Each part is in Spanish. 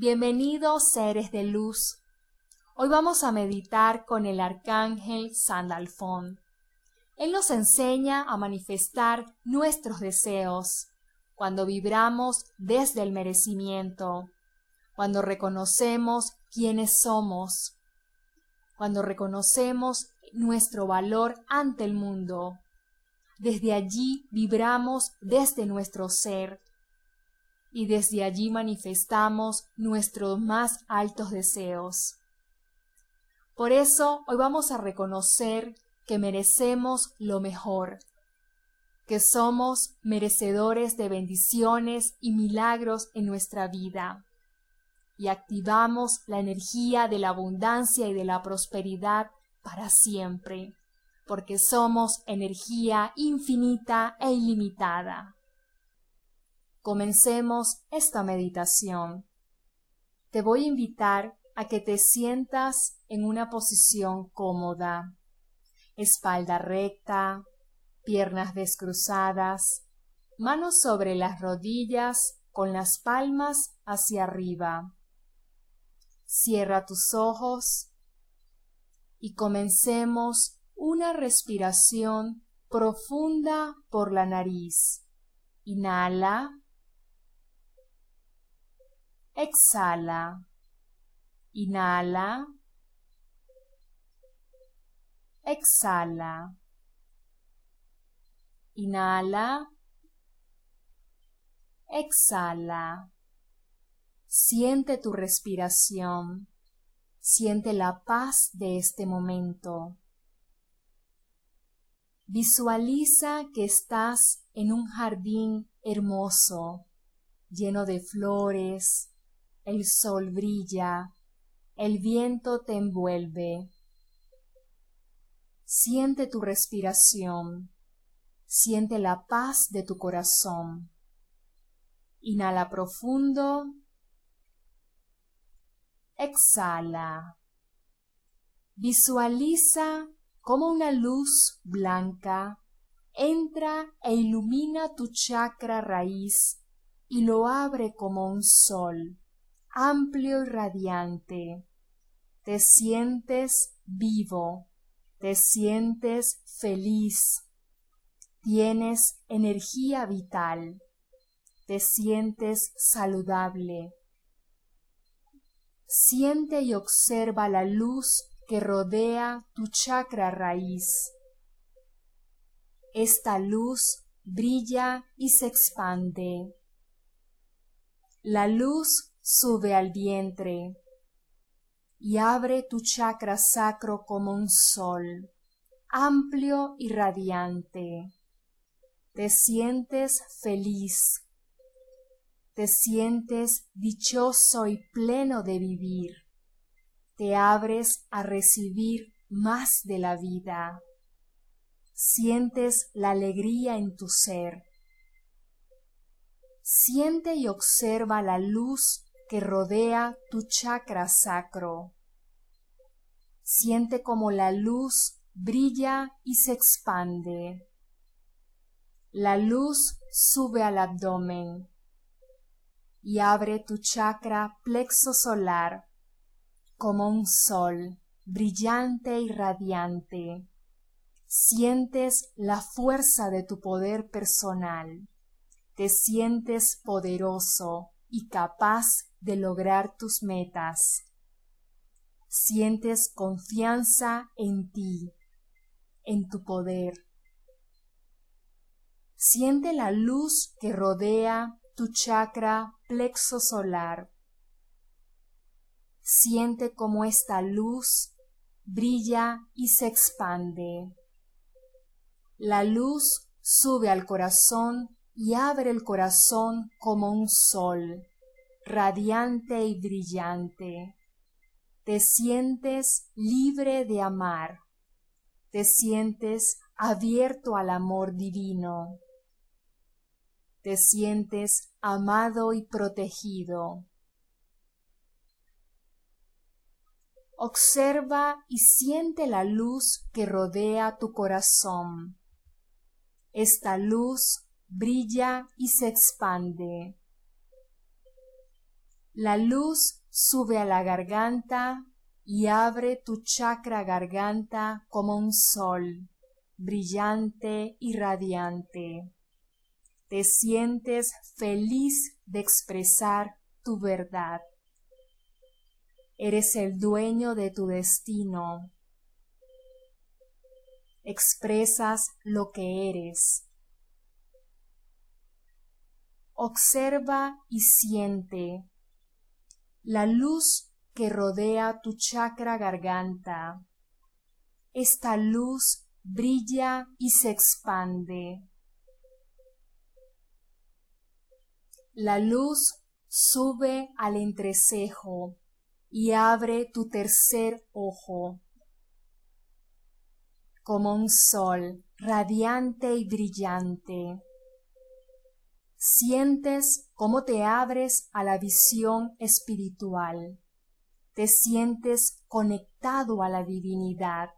Bienvenidos seres de luz. Hoy vamos a meditar con el arcángel Sandalfón. Él nos enseña a manifestar nuestros deseos cuando vibramos desde el merecimiento, cuando reconocemos quiénes somos, cuando reconocemos nuestro valor ante el mundo. Desde allí vibramos desde nuestro ser y desde allí manifestamos nuestros más altos deseos. Por eso hoy vamos a reconocer que merecemos lo mejor, que somos merecedores de bendiciones y milagros en nuestra vida, y activamos la energía de la abundancia y de la prosperidad para siempre, porque somos energía infinita e ilimitada. Comencemos esta meditación. Te voy a invitar a que te sientas en una posición cómoda, espalda recta, piernas descruzadas, manos sobre las rodillas con las palmas hacia arriba. Cierra tus ojos y comencemos una respiración profunda por la nariz. Inhala exhala, inhala, exhala, inhala, exhala. Siente tu respiración, siente la paz de este momento. Visualiza que estás en un jardín hermoso, lleno de flores, el sol brilla, el viento te envuelve. Siente tu respiración, siente la paz de tu corazón. Inhala profundo. Exhala. Visualiza como una luz blanca entra e ilumina tu chakra raíz y lo abre como un sol amplio y radiante. Te sientes vivo, te sientes feliz, tienes energía vital, te sientes saludable. Siente y observa la luz que rodea tu chakra raíz. Esta luz brilla y se expande. La luz sube al vientre y abre tu chakra sacro como un sol, amplio y radiante. Te sientes feliz, te sientes dichoso y pleno de vivir. Te abres a recibir más de la vida. Sientes la alegría en tu ser. Siente y observa la luz que rodea tu chakra sacro. Siente como la luz brilla y se expande. La luz sube al abdomen y abre tu chakra plexo solar como un sol brillante y radiante. Sientes la fuerza de tu poder personal. Te sientes poderoso y capaz de lograr tus metas. Sientes confianza en ti, en tu poder. Siente la luz que rodea tu chakra plexo solar. Siente cómo esta luz brilla y se expande. La luz sube al corazón y abre el corazón como un sol radiante y brillante. Te sientes libre de amar. Te sientes abierto al amor divino. Te sientes amado y protegido. Observa y siente la luz que rodea tu corazón. Esta luz brilla y se expande La luz sube a la garganta y abre tu chakra garganta como un sol, brillante y radiante. Te sientes feliz de expresar tu verdad. Eres el dueño de tu destino. Expresas lo que eres. Observa y siente la luz que rodea tu chakra garganta. Esta luz brilla y se expande. La luz sube al entrecejo y abre tu tercer ojo. Como un sol radiante y brillante. Sientes cómo te abres a la visión espiritual. Te sientes conectado a la divinidad.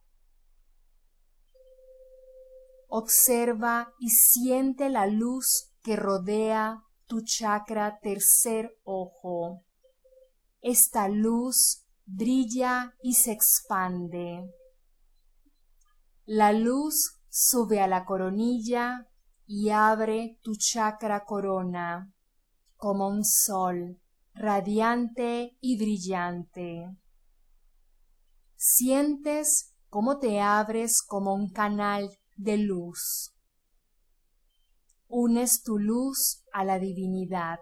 Observa y siente la luz que rodea tu chakra tercer ojo. Esta luz brilla y se expande. La luz sube a la coronilla y abre tu chakra corona como un sol radiante y brillante. Sientes cómo te abres como un canal de luz. Unes tu luz a la divinidad.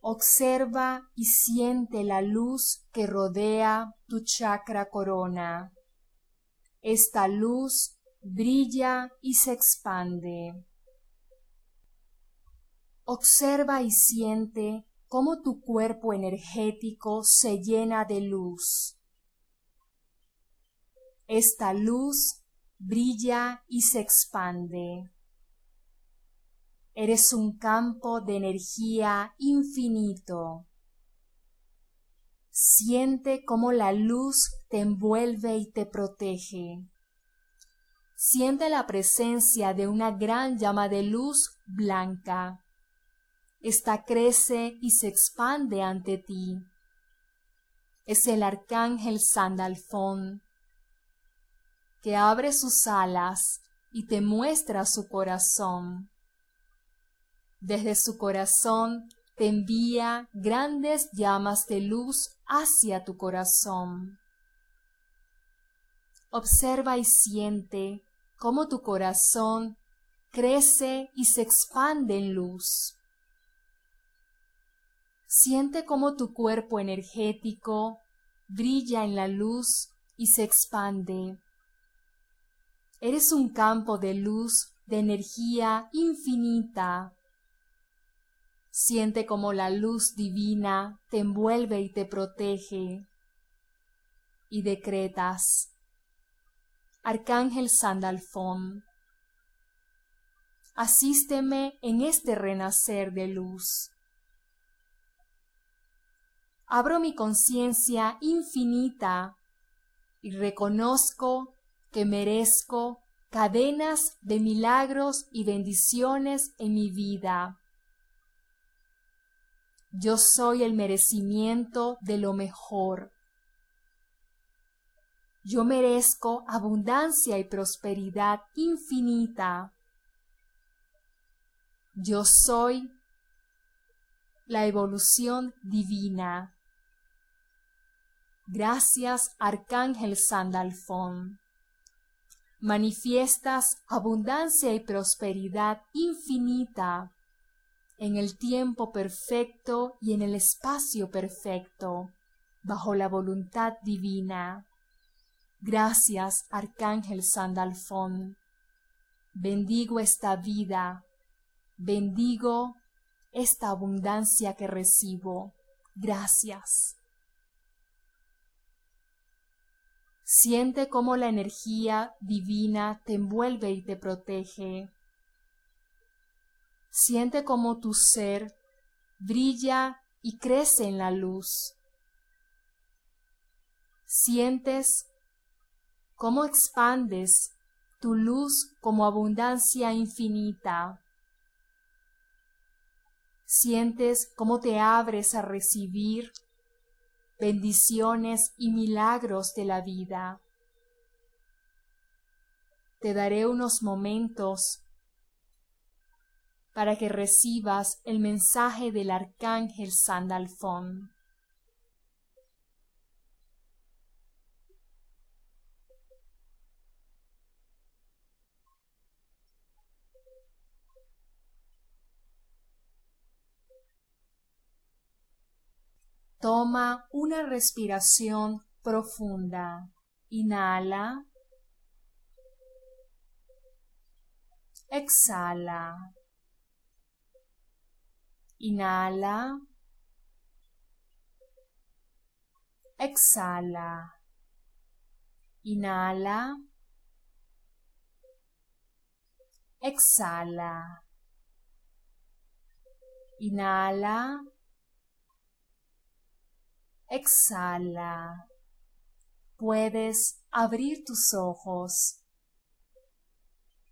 Observa y siente la luz que rodea tu chakra corona. Esta luz brilla y se expande. Observa y siente cómo tu cuerpo energético se llena de luz. Esta luz brilla y se expande. Eres un campo de energía infinito. Siente cómo la luz te envuelve y te protege. Siente la presencia de una gran llama de luz blanca. Esta crece y se expande ante ti. Es el arcángel Sandalfón, que abre sus alas y te muestra su corazón. Desde su corazón te envía grandes llamas de luz hacia tu corazón. Observa y siente cómo tu corazón crece y se expande en luz. Siente cómo tu cuerpo energético brilla en la luz y se expande. Eres un campo de luz, de energía infinita Siente como la luz divina te envuelve y te protege. Y decretas, Arcángel Sandalfón, asísteme en este renacer de luz. Abro mi conciencia infinita y reconozco que merezco cadenas de milagros y bendiciones en mi vida yo soy el merecimiento de lo mejor. Yo merezco abundancia y prosperidad infinita. Yo soy la evolución divina. Gracias, Arcángel Sandalfón. Manifiestas abundancia y prosperidad infinita en el tiempo perfecto y en el espacio perfecto, bajo la voluntad divina. Gracias, Arcángel Sandalfón. Bendigo esta vida, bendigo esta abundancia que recibo. Gracias. Siente cómo la energía divina te envuelve y te protege Siente como tu ser brilla y crece en la luz. Sientes cómo expandes tu luz como abundancia infinita. Sientes cómo te abres a recibir bendiciones y milagros de la vida. Te daré unos momentos para que recibas el mensaje del arcángel Sandalfón. Toma una respiración profunda. Inhala. Exhala. Inhala. Exhala. Inhala. Exhala. Inhala. Exhala. Puedes abrir tus ojos.